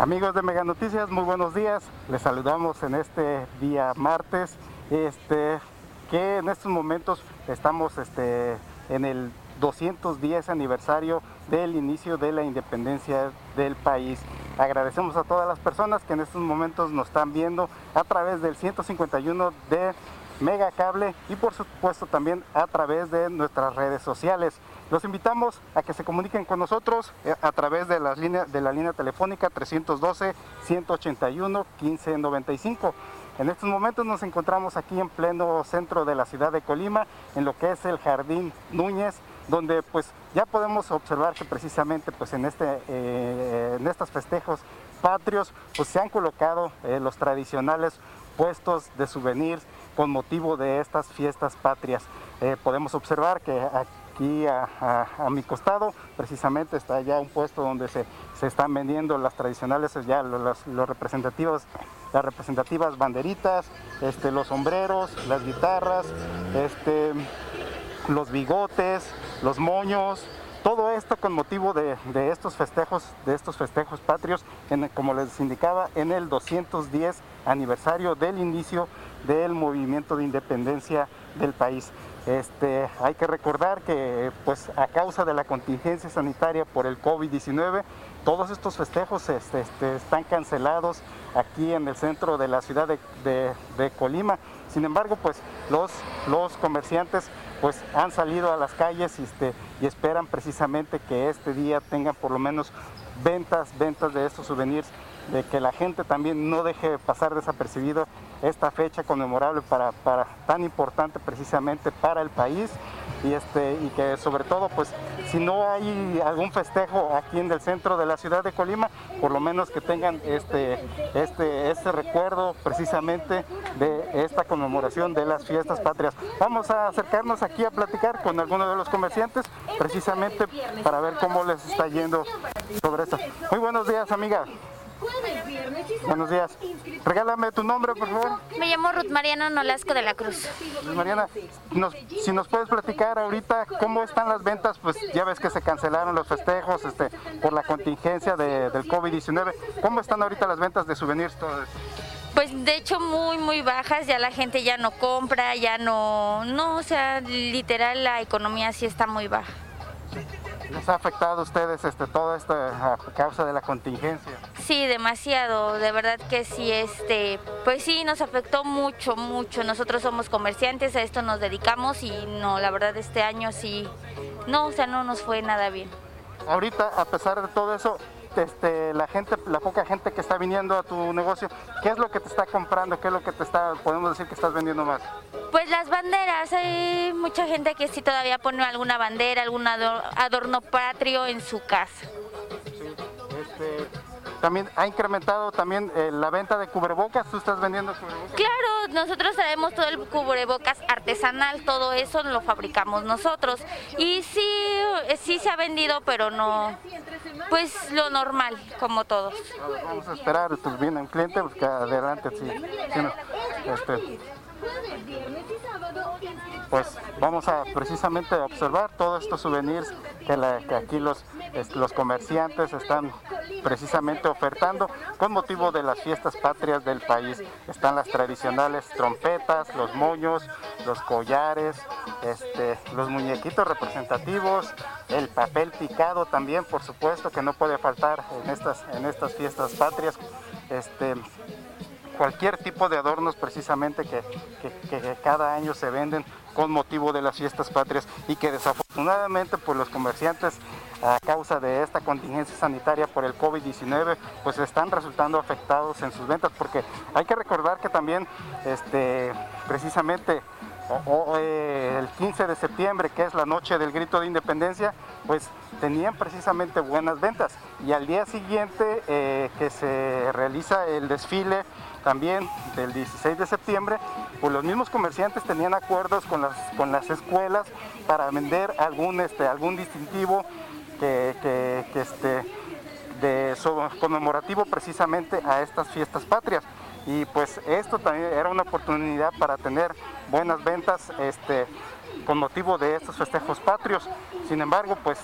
Amigos de Mega Noticias, muy buenos días. Les saludamos en este día martes, este, que en estos momentos estamos este, en el 210 aniversario del inicio de la independencia del país. Agradecemos a todas las personas que en estos momentos nos están viendo a través del 151 de Mega Cable y por supuesto también a través de nuestras redes sociales. Los invitamos a que se comuniquen con nosotros eh, a través de, las líneas, de la línea telefónica 312-181-1595. En estos momentos nos encontramos aquí en pleno centro de la ciudad de Colima, en lo que es el Jardín Núñez, donde pues ya podemos observar que precisamente pues en, este, eh, en estos festejos patrios pues se han colocado eh, los tradicionales puestos de souvenirs con motivo de estas fiestas patrias. Eh, podemos observar que aquí a, mi costado precisamente está ya un puesto donde se, están vendiendo las tradicionales, ya los, representativos, las representativas banderitas, este, los sombreros, las guitarras, este, los bigotes, los moños, todo esto con motivo de, estos festejos, de estos festejos patrios, como les indicaba, en el 210 aniversario del inicio del movimiento de independencia del país. Este, hay que recordar que pues, a causa de la contingencia sanitaria por el COVID-19, todos estos festejos este, este, están cancelados aquí en el centro de la ciudad de, Colima. Sin embargo, pues los, comerciantes pues, han salido a las calles y, este, y esperan precisamente que este día tengan por lo menos ventas, ventas de estos souvenirs de que la gente también no deje pasar desapercibido esta fecha conmemorable para, tan importante precisamente para el país y este y que sobre todo pues si no hay algún festejo aquí en el centro de la ciudad de Colima por lo menos que tengan este este este recuerdo precisamente de esta conmemoración de las fiestas patrias. Vamos a acercarnos aquí a platicar con algunos de los comerciantes precisamente para ver cómo les está yendo sobre esto. Muy buenos días amiga Buenos días. Regálame tu nombre, por favor. Me llamo Ruth Mariana Nolasco de la Cruz. Mariana, si nos puedes platicar ahorita cómo están las ventas, pues ya ves que se cancelaron los festejos este, por la contingencia del COVID-19. ¿Cómo están ahorita las ventas de souvenirs? Todo Pues de hecho muy muy bajas, ya la gente ya no compra, ya no, no, o sea, literal la economía sí está muy baja. ¿Les ha afectado a ustedes este, todo esto a causa de la contingencia? Sí, demasiado, de verdad que sí, este, pues sí, nos afectó mucho, mucho. Nosotros somos comerciantes, a esto nos dedicamos y no, la verdad este año sí, no, o sea, no nos fue nada bien. Ahorita, a pesar de todo eso, este, la gente, la poca gente que está viniendo a tu negocio, ¿qué es lo que te está comprando? ¿Qué es lo que te está, podemos decir que estás vendiendo más? Pues las banderas, hay mucha gente que sí todavía pone alguna bandera, algún adorno patrio en su casa. Este, también ha incrementado también eh, la venta de cubrebocas. ¿Tú estás vendiendo cubrebocas? Claro, nosotros traemos todo el cubrebocas artesanal, todo eso lo fabricamos nosotros. Y sí, sí se ha vendido, pero no, pues lo normal, como todos. Vamos a esperar, pues viene un cliente, pues adelante, sí. Este, pues vamos a precisamente observar todos estos souvenirs que, aquí los, los comerciantes están precisamente ofertando con motivo de las fiestas patrias del país. Están las tradicionales trompetas, los moños, los collares, este, los muñequitos representativos, el papel picado también, por supuesto, que no puede faltar en estas, en estas fiestas patrias. Este, cualquier tipo de adornos precisamente que, cada año se venden con motivo de las fiestas patrias y que desafortunadamente pues los comerciantes a causa de esta contingencia sanitaria por el COVID-19 pues están resultando afectados en sus ventas porque hay que recordar que también este, precisamente el 15 de septiembre, que es la noche del grito de independencia, pues tenían precisamente buenas ventas. Y al día siguiente eh, que se realiza el desfile también del 16 de septiembre, pues los mismos comerciantes tenían acuerdos con las, con las escuelas para vender algún, este, algún distintivo que, que, este, de, conmemorativo precisamente a estas fiestas patrias. Y pues esto también era una oportunidad para tener buenas ventas este, con motivo de estos festejos patrios. Sin embargo, pues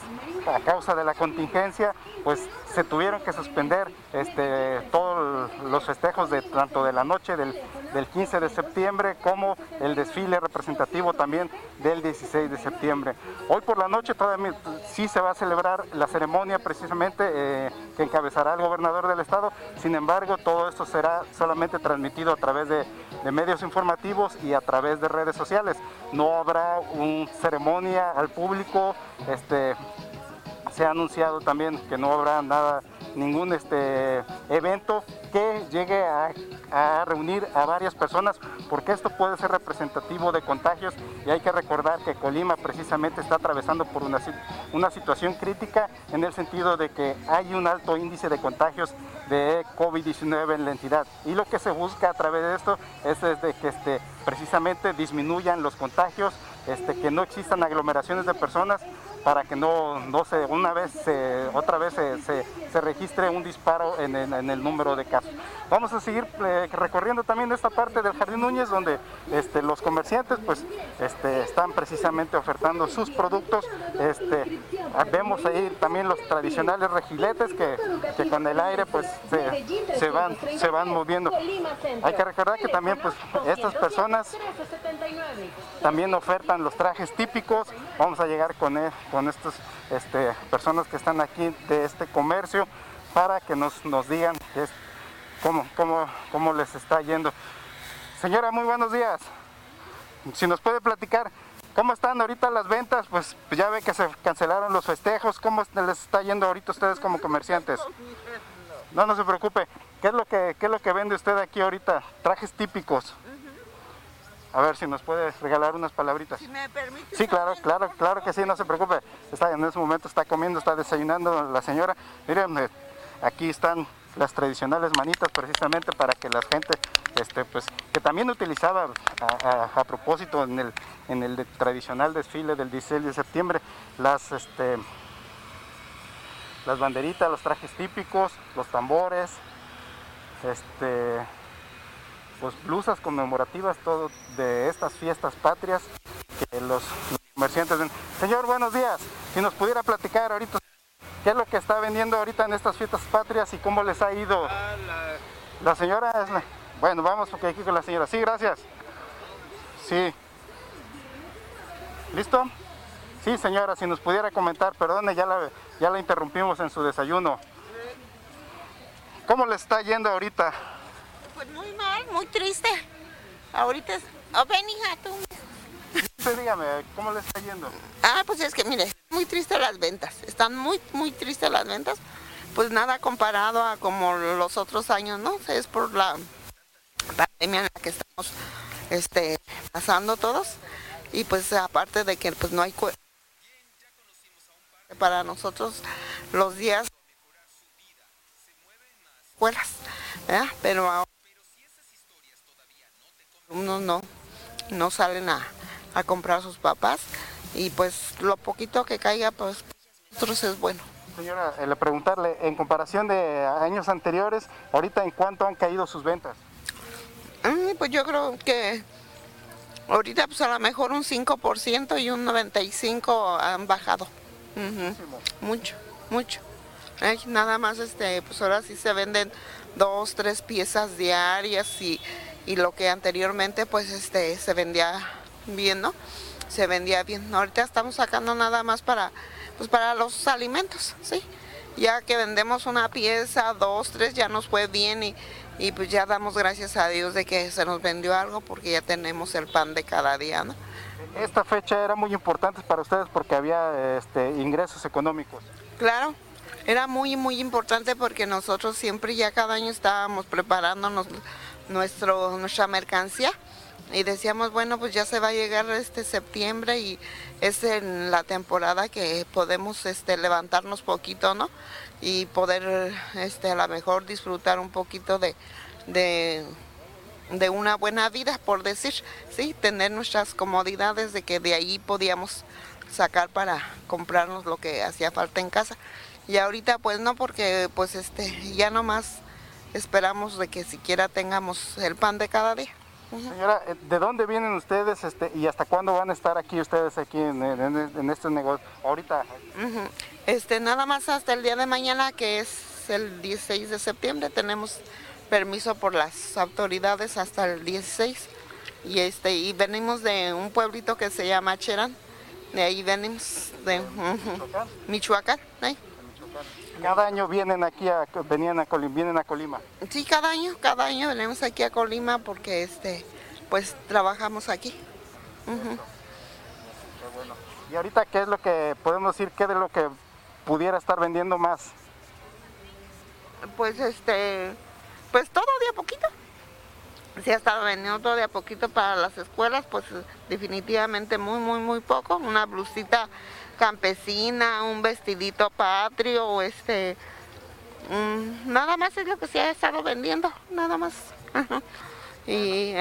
a causa de la contingencia, pues se tuvieron que suspender este, todos los festejos de tanto de la noche del, 15 de septiembre como el desfile representativo también del 16 de septiembre. Hoy por la noche todavía sí se va a celebrar la ceremonia precisamente eh, que encabezará el gobernador del estado. Sin embargo, todo esto será solamente transmitido a través de, de medios informativos y a través de redes sociales. No habrá una ceremonia al público. Este, se ha anunciado también que no habrá nada, ningún este, evento que llegue a, reunir a varias personas, porque esto puede ser representativo de contagios y hay que recordar que Colima precisamente está atravesando por una, una situación crítica en el sentido de que hay un alto índice de contagios de COVID-19 en la entidad. Y lo que se busca a través de esto es de que este, precisamente disminuyan los contagios, este, que no existan aglomeraciones de personas para que no, no se, una vez, otra vez se, registre un disparo en, el número de casos. Vamos a seguir eh, recorriendo también esta parte del Jardín Núñez, donde este, los comerciantes pues, este, están precisamente ofertando sus productos. Este, vemos ahí también los tradicionales regiletes que, con el aire pues, se, van, se van moviendo. Hay que recordar que también pues, estas personas también ofertan los trajes típicos. Vamos a llegar con, él, con estas este, personas que están aquí de este comercio para que nos, nos digan cómo, cómo, cómo les está yendo. Señora, muy buenos días. Si nos puede platicar, ¿cómo están ahorita las ventas? Pues ya ve que se cancelaron los festejos. ¿Cómo les está yendo ahorita ustedes como comerciantes? No, no se preocupe. ¿Qué es lo que, qué es lo que vende usted aquí ahorita? Trajes típicos. A ver si nos puede regalar unas palabritas. Si me permite. Sí, claro, claro, claro que sí, no se preocupe. Está, en ese momento está comiendo, está desayunando la señora. Miren, eh, aquí están las tradicionales manitas precisamente para que la gente, este, pues, que también utilizaba a, propósito en el, en el tradicional desfile del 16 de septiembre, las, este, las banderitas, los trajes típicos, los tambores, este, pues, blusas conmemorativas todo de estas fiestas patrias que los, comerciantes ven. Señor, buenos días. Si nos pudiera platicar ahorita qué es lo que está vendiendo ahorita en estas fiestas patrias y cómo les ha ido. Ah, la... señora es Bueno, vamos porque aquí con la señora. Sí, gracias. Sí. ¿Listo? Sí, señora, si nos pudiera comentar, perdone, ya la, ya la interrumpimos en su desayuno. ¿Cómo le está yendo ahorita? Pues muy mal, muy triste. Ahorita es... Oh, ven, hija, tú. Usted dígame, ¿cómo le está yendo? Ah, pues es que mire, muy triste las ventas. Están muy, muy tristes las ventas. Pues nada comparado a como los otros años, ¿no? Es por la pandemia en la que estamos este, pasando todos. Y pues aparte de que pues no hay... Para nosotros los días escuelas, pero ahora unos no, no salen a, comprar sus papás y pues lo poquito que caiga, pues nosotros es bueno. Señora, eh, le preguntarle, en comparación de años anteriores, ahorita en cuánto han caído sus ventas? pues yo creo que ahorita pues a lo mejor un 5% y un 95% han bajado. Mucho, mucho. nada más este, pues ahora sí se venden dos, tres piezas diarias y y lo que anteriormente pues este se vendía bien, ¿no? Se vendía bien. Ahorita estamos sacando nada más para pues para los alimentos, ¿sí? Ya que vendemos una pieza, dos, tres, ya nos fue bien y, y pues ya damos gracias a Dios de que se nos vendió algo porque ya tenemos el pan de cada día, ¿no? Esta fecha era muy importante para ustedes porque había este, ingresos económicos. Claro, era muy, muy importante porque nosotros siempre ya cada año estábamos preparándonos nuestro, nuestra mercancía y decíamos, bueno, pues ya se va a llegar este septiembre y es en la temporada que podemos este, levantarnos poquito, ¿no? Y poder este, a lo mejor disfrutar un poquito de, de, de una buena vida, por decir, ¿sí? Tener nuestras comodidades de que de ahí podíamos sacar para comprarnos lo que hacía falta en casa. Y ahorita pues no, porque pues este, ya nomás esperamos de que siquiera tengamos el pan de cada día. Señora, eh, ¿de dónde vienen ustedes este, y hasta cuándo van a estar aquí ustedes aquí en, en, en este negocio? Ahorita. Este, nada más hasta el día de mañana, que es el 16 de septiembre, tenemos permiso por las autoridades hasta el 16 y este y venimos de un pueblito que se llama Cherán, de ahí venimos de Michoacán, Cada año vienen aquí a venían a Colima, vienen a Colima. Sí, cada año, cada año venimos aquí a Colima porque este pues trabajamos aquí. Y ahorita qué es lo que podemos decir, qué es lo que pudiera estar vendiendo más. Pues este pues todo de a poquito. Si ha estado vendiendo todo de a poquito para las escuelas, pues definitivamente muy, muy, muy poco. Una blusita campesina, un vestidito patrio, este, mm, nada más es lo que se ha estado vendiendo, nada más. y,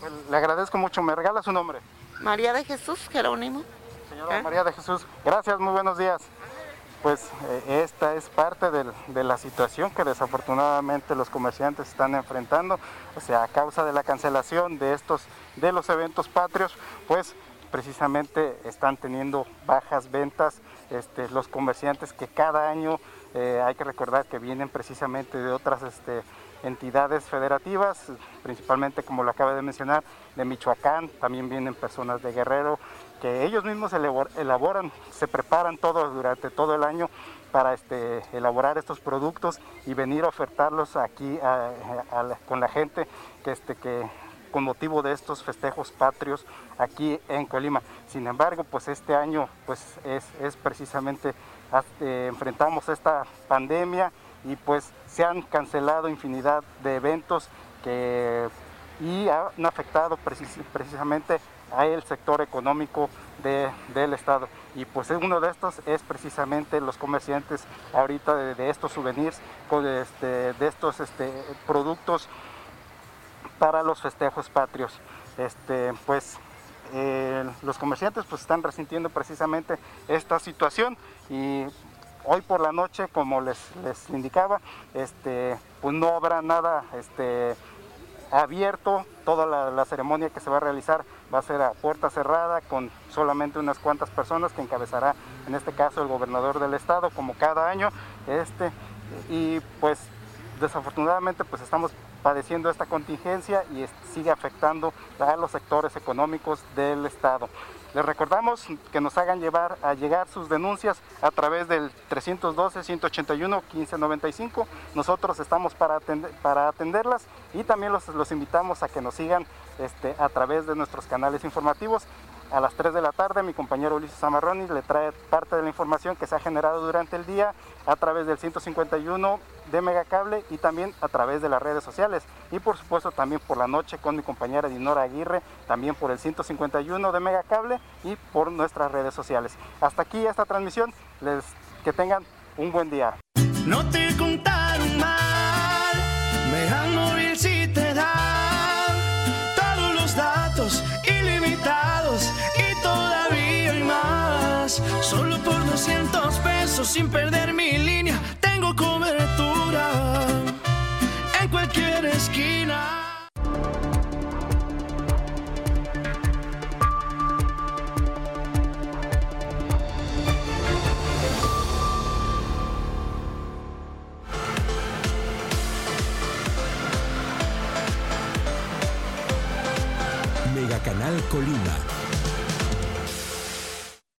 pues, Le agradezco mucho, ¿me regala su nombre? María de Jesús Jerónimo. Señora ¿Eh? María de Jesús, gracias, muy buenos días pues eh, esta es parte de, la situación que desafortunadamente los comerciantes están enfrentando, o sea, a causa de la cancelación de estos, de los eventos patrios, pues precisamente están teniendo bajas ventas este, los comerciantes que cada año eh, hay que recordar que vienen precisamente de otras este, entidades federativas, principalmente como lo acaba de mencionar, de Michoacán, también vienen personas de Guerrero, que ellos mismos elaboran, se preparan todo durante todo el año para este, elaborar estos productos y venir a ofertarlos aquí con la gente que, este, que con motivo de estos festejos patrios aquí en Colima. Sin embargo, pues este año pues es, precisamente este, enfrentamos esta pandemia y pues se han cancelado infinidad de eventos que y han afectado precisamente a el sector económico del Estado. Y pues uno de estos es precisamente los comerciantes ahorita de, estos souvenirs, este, de estos este, productos para los festejos patrios. Este, pues eh, los comerciantes pues están resintiendo precisamente esta situación y hoy por la noche, como les, les indicaba, este, pues no habrá nada este, abierto, toda la, ceremonia que se va a realizar va a ser a puerta cerrada con solamente unas cuantas personas que encabezará en este caso el gobernador del estado como cada año este y pues desafortunadamente pues estamos padeciendo esta contingencia y sigue afectando a los sectores económicos del estado. Les recordamos que nos hagan llevar a llegar sus denuncias a través del 312-181-1595. Nosotros estamos para, para atenderlas y también los, los, invitamos a que nos sigan este, a través de nuestros canales informativos. A las 3 de la tarde mi compañero Ulises Amarroni le trae parte de la información que se ha generado durante el día a través del 151 de Megacable y también a través de las redes sociales. Y por supuesto también por la noche con mi compañera Dinora Aguirre, también por el 151 de Megacable y por nuestras redes sociales. Hasta aquí esta transmisión. Les, que tengan un buen día. Sin perder mi línea, tengo cobertura en cualquier esquina. Canal Colima